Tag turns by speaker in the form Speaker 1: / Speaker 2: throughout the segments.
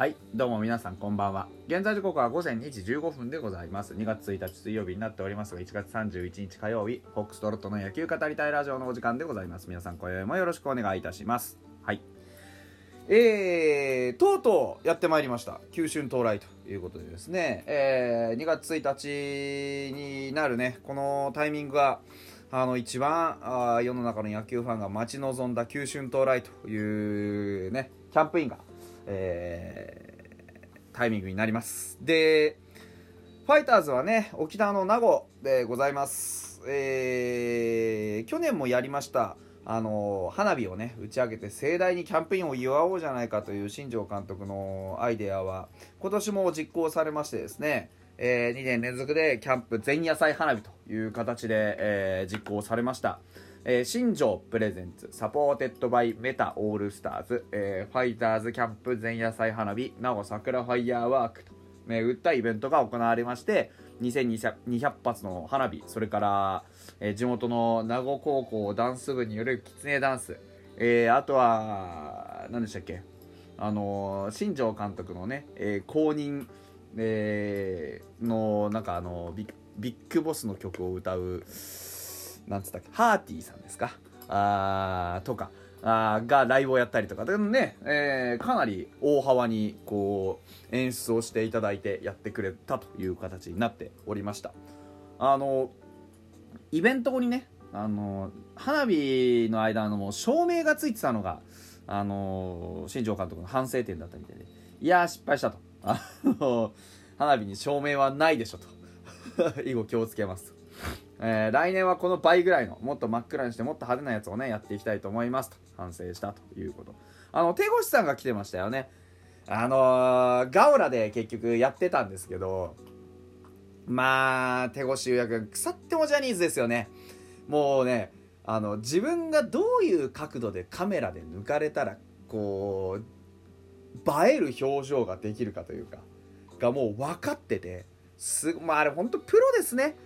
Speaker 1: はいどうも皆さんこんばんは。現在時刻は午前2時15分でございます。2月1日水曜日になっておりますが1月31日火曜日フォックストロットの野球語りたいラジオのお時間でございます。皆さん今宵もよろしくお願いいたします。はい。えー、とうとうやってまいりました。九春到来ということでですね、えー、2月1日になるね。このタイミングがあの一番あ世の中の野球ファンが待ち望んだ九春到来というねキャンプインがえー、タイミングになります。でファイターズはね沖縄の名護でございます。えー、去年もやりましたあの花火をね打ち上げて盛大にキャンプインを祝おうじゃないかという新庄監督のアイデアは今年も実行されましてですね、えー、2年連続でキャンプ前夜祭花火という形で、えー、実行されました。えー、新庄 presents supported by メタオールスターズ、えー、ファイターズキャンプ前夜祭花火名護サクラファイヤーワークと銘打ったイベントが行われまして2200発の花火それから、えー、地元の名護高校ダンス部によるキツネダンス、えー、あとは何でしたっけあのー、新庄監督のね、え、公認、え、のなんかあのビッグボスの曲を歌うなんつったっけ？ハーティーさんですか？あーとか。あがライブをやったりとか。でもね、えー、かなり大幅にこう演出をしていただいてやってくれたという形になっておりました。あのイベント後にねあの花火の間のもう照明がついてたのがあの新庄監督の反省点だったみたいでいや失敗したと。花火に照明はないでしょと。以後気をつけます。えー、来年はこの倍ぐらいのもっと真っ暗にしてもっと派手なやつをねやっていきたいと思いますと反省したということ。あの手越さんが来てましたよね。あのー、ガオラで結局やってたんですけどまあ手越優役腐ってもジャニーズですよね。もうねあの自分がどういう角度でカメラで抜かれたらこう映える表情ができるかというかがもう分かっててすまああれ本当プロですね。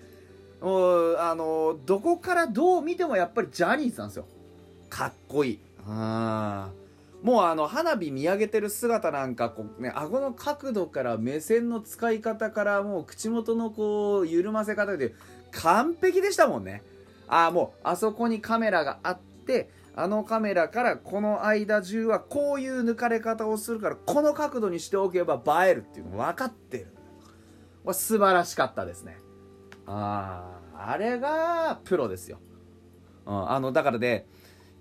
Speaker 1: もうあのどこからどう見てもやっぱりジャニーズなんですよ。かっこいい。あもうあの花火見上げてる姿なんかこうね顎の角度から目線の使い方からもう口元のこう緩ませ方で完璧でしたもんね。ああもうあそこにカメラがあってあのカメラからこの間中はこういう抜かれ方をするからこの角度にしておけば映えるっていうの分かってる。素晴らしかったですねあああれがプロですよ、うん、あのだからで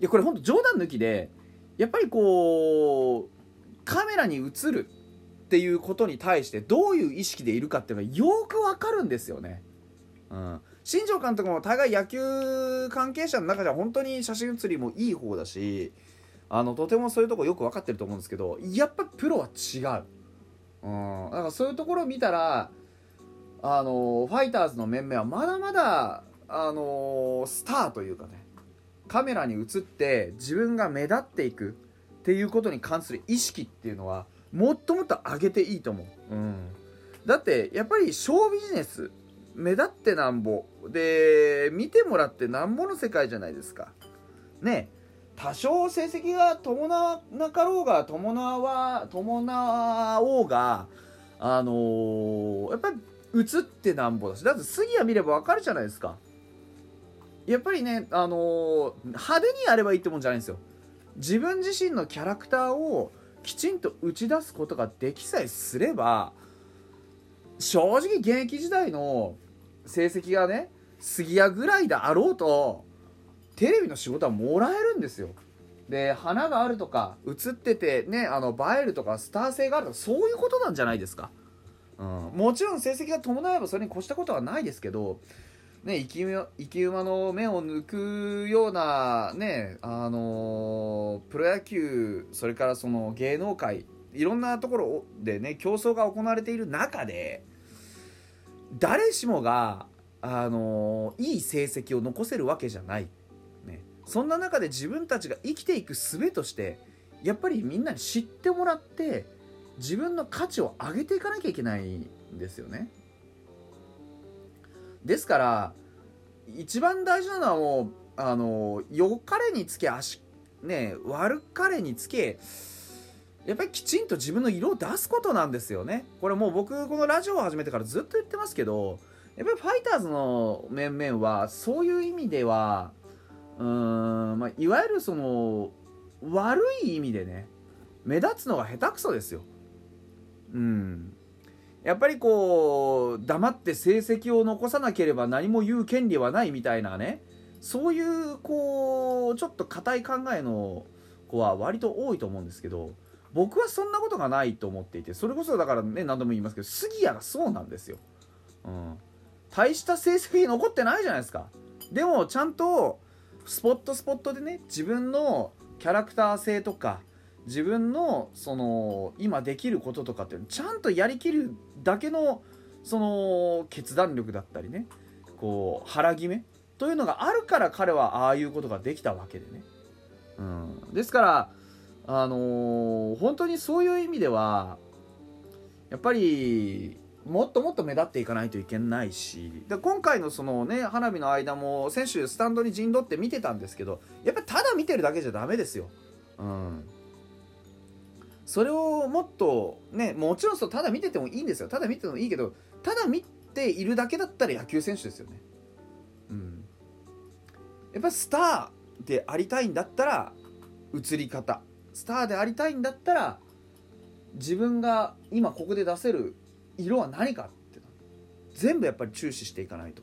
Speaker 1: いやこれほんと冗談抜きでやっぱりこうカメラに映るっていうことに対してどういう意識でいるかっていうのがよくわかるんですよね。うん、新庄監督も大概野球関係者の中では本当に写真写りもいい方だしあのとてもそういうとこよく分かってると思うんですけどやっぱプロは違う、うん、だからそういうところを見たらあのファイターズの面々はまだまだあのスターというかねカメラに映って自分が目立っていくっていうことに関する意識っていうのはもっともっと上げていいと思う、うん、だってやっぱりショービジネス目立ってなんぼ。で見てもらってなんぼの世界じゃないですか。ね多少成績が伴わなかろうが伴わ伴おうがあのー、やっぱり映ってなんぼだし。だって杉谷見れば分かるじゃないですか。やっぱりねあのー、派手にやればいいってもんじゃないんですよ。自分自身のキャラクターをきちんと打ち出すことができさえすれば正直現役時代の成績がね杉谷ぐらいであろうとテレビの仕事はもらえるんですよ。で花があるとか映っててねあの映えるとかスター性があるとかそういうことなんじゃないですか。うん、もちろん成績が伴えばそれに越したことはないですけど、ね、生き生き馬の目を抜くような、ねあの、プロ野球それからその芸能界いろんなところでね競争が行われている中で誰しもが、あの、いい成績を残せるわけじゃない、ね、そんな中で自分たちが生きていく術としてやっぱりみんなに知ってもらって自分の価値を上げていかなきゃいけないんですよね。ですから一番大事なのはもうあの良かれにつけ足ね悪かれにつけやっぱりきちんと自分の色を出すことなんですよね。これもう僕このラジオを始めてからずっと言ってますけどやっぱりファイターズの面々はそういう意味ではうーん、まあ、いわゆるその悪い意味でね目立つのが下手くそですよ。うん。やっぱりこう黙って成績を残さなければ何も言う権利はないみたいなねそういうこうちょっと硬い考えの子は割と多いと思うんですけど僕はそんなことがないと思っていてそれこそだからね何度も言いますけど杉谷がそうなんですよ、うん、大した成績残ってないじゃないですか。でもちゃんとスポットスポットでね自分のキャラクター性とか自分のその今できることとかってちゃんとやりきるだけのその決断力だったりね。こう腹決めというのがあるから彼はああいうことができたわけでね、うん、ですからあのー、本当にそういう意味ではやっぱりもっともっと目立っていかないといけないしで今回のそのね花火の間も選手スタンドに陣取って見てたんですけどやっぱただ見てるだけじゃダメですよ。うん。それをもっとねもちろんそうただ見ててもいいんですよ。ただ見ててもいいけどただ見ているだけだったら野球選手ですよね。うん、やっぱスターでありたいんだったら映り方。スターでありたいんだったら自分が今ここで出せる色は何かって。全部やっぱり注視していかないと。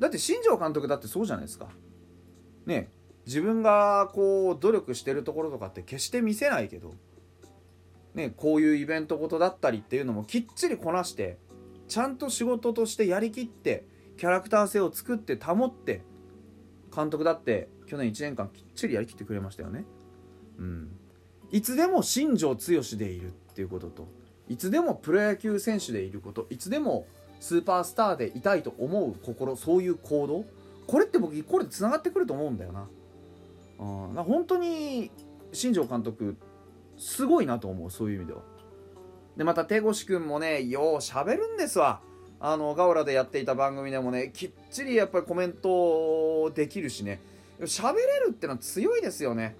Speaker 1: だって新庄監督だってそうじゃないですか。ね自分がこう努力してるところとかって決して見せないけど。ねこういうイベントごとだったりっていうのもきっちりこなしてちゃんと仕事としてやりきってキャラクター性を作って保って監督だって去年1年間きっちりやりきってくれましたよね。うん。いつでも新庄剛志でいるっていうことといつでもプロ野球選手でいることいつでもスーパースターでいたいと思う心そういう行動これって僕これでつながってくると思うんだよな。うん、本当に新庄監督すごいなと思うそういう意味では。でまた手越君もねよう喋るんですわ。あのガオラでやっていた番組でもねきっちりやっぱりコメントできるしね喋れるってのは強いですよね。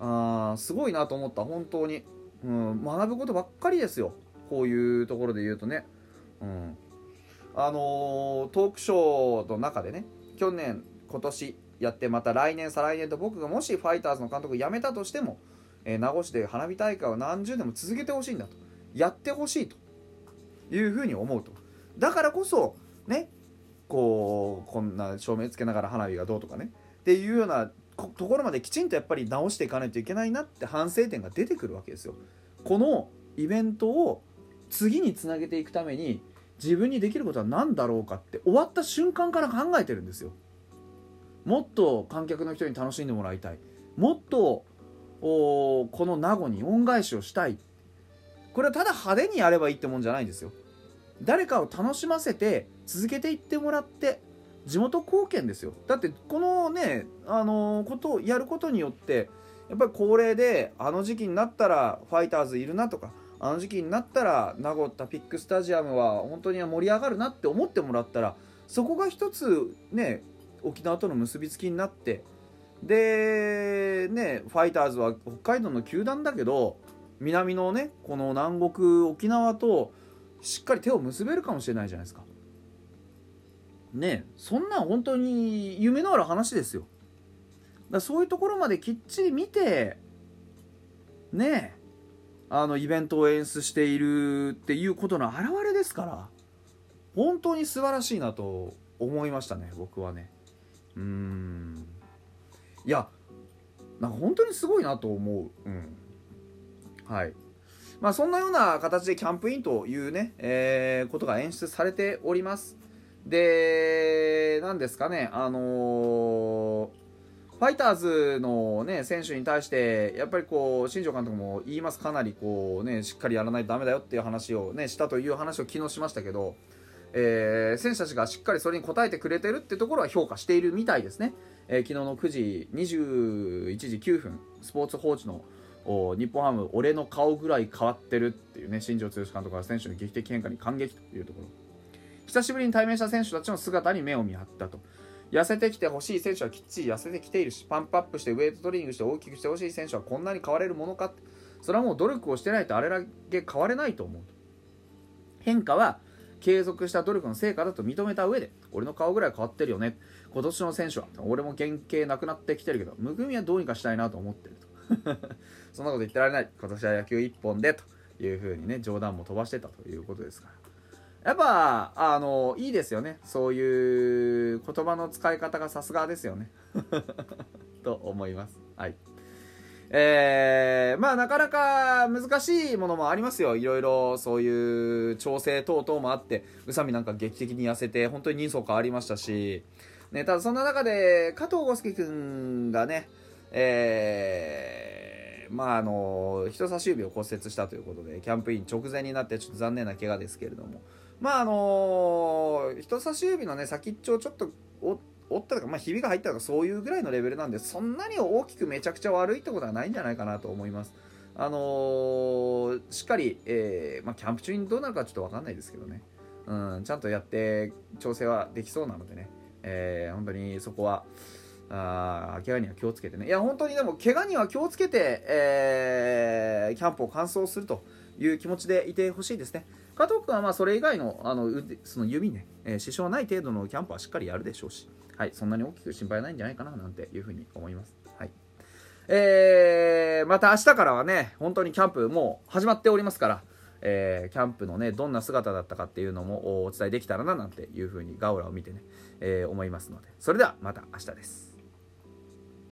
Speaker 1: あすごいなと思った本当に、うん、学ぶことばっかりですよこういうところで言うとね、うん、あのー、トークショーの中でね去年今年やってまた来年再来年と僕がもしファイターズの監督を辞めたとしても、えー、名護市で花火大会を何十年も続けてほしいんだとやってほしいというふうに思うとだからこそねこうこんな照明つけながら花火がどうとかねっていうようなところまできちんとやっぱり直していかないといけないなって反省点が出てくるわけですよ。このイベントを次につなげていくために自分にできることは何だろうかって終わった瞬間から考えてるんですよ。もっと観客の人に楽しんでもらいたいもっとこの名護に恩返しをしたいこれはただ派手にやればいいってもんじゃないんですよ。誰かを楽しませて続けていってもらって地元貢献ですよだってこのねあのー、ことをやることによってやっぱり恒例であの時期になったらファイターズいるなとかあの時期になったら名護タピックスタジアムは本当に盛り上がるなって思ってもらったらそこが一つね沖縄との結びつきになってでねファイターズは北海道の球団だけど南のねこの南国沖縄としっかり手を結べるかもしれないじゃないですか。ねそんなん本当に夢のある話ですよ。だそういうところまできっちり見てねあのイベントを演出しているっていうことの表れですから本当に素晴らしいなと思いましたね僕はねうんいやなんか本当にすごいなと思う。うん。はい。まあそんなような形でキャンプインというね、えー、ことが演出されております。で何ですかね。あのーファイターズの、ね、選手に対してやっぱりこう新庄監督も言います。かなりこう、ね、しっかりやらないとだめだよっていう話を、ね、したという話を昨日しましたけど、えー、選手たちがしっかりそれに応えてくれてるってところは評価しているみたいですね、えー、昨日の9時21時9分スポーツ報知の日本ハム俺の顔ぐらい変わってるっていうね新庄剛志監督が選手の劇的変化に感激というところ。久しぶりに対面した選手たちの姿に目を見張ったと。痩せてきてほしい選手はきっちり痩せてきているしパンプアップしてウェイトトレーニングして大きくしてほしい選手はこんなに変われるものかそれはもう努力をしてないとあれだけ変われないと思う変化は継続した努力の成果だと認めた上で俺の顔ぐらい変わってるよね。今年の選手は俺も原型なくなってきてるけどむくみはどうにかしたいなと思ってると。そんなこと言ってられない。今年は野球一本でというふうにね冗談も飛ばしてたということですから。やっぱあのいいですよね。そういう言葉の使い方がさすがですよね。と思います。はい。えー、まあなかなか難しいものもありますよ。いろいろそういう調整等々もあって宇佐美なんか劇的に痩せて本当に人相変わりましたしね、ただそんな中で加藤豪介君がね、えー、まああの人差し指を骨折したということでキャンプイン直前になってちょっと残念な怪我ですけれども。まああの人差し指のね先っちょをちょっと折ったとか、まあ、ひびが入ったとかそういうぐらいのレベルなんでそんなに大きくめちゃくちゃ悪いってことはないんじゃないかなと思います。あの、しっかり、えーまあ、キャンプ中にどうなるかちょっと分かんないですけどね、うん、ちゃんとやって調整はできそうなのでね、えー、本当にそこはあ怪我には気をつけてね。いや本当にでも怪我には気をつけて、えー、キャンプを完走するという気持ちでいてほしいですね。加藤君はまあそれ以外のあのその指ね、えー、支障ない程度のキャンプはしっかりやるでしょうし、はい、そんなに大きく心配ないんじゃないかななんていうふうに思います。はい。えー、また明日からはね、本当にキャンプもう始まっておりますから、えー、キャンプのね、どんな姿だったかっていうのもお伝えできたらななんていうふうにガオラを見てね、えー、思いますので。それではまた明日です。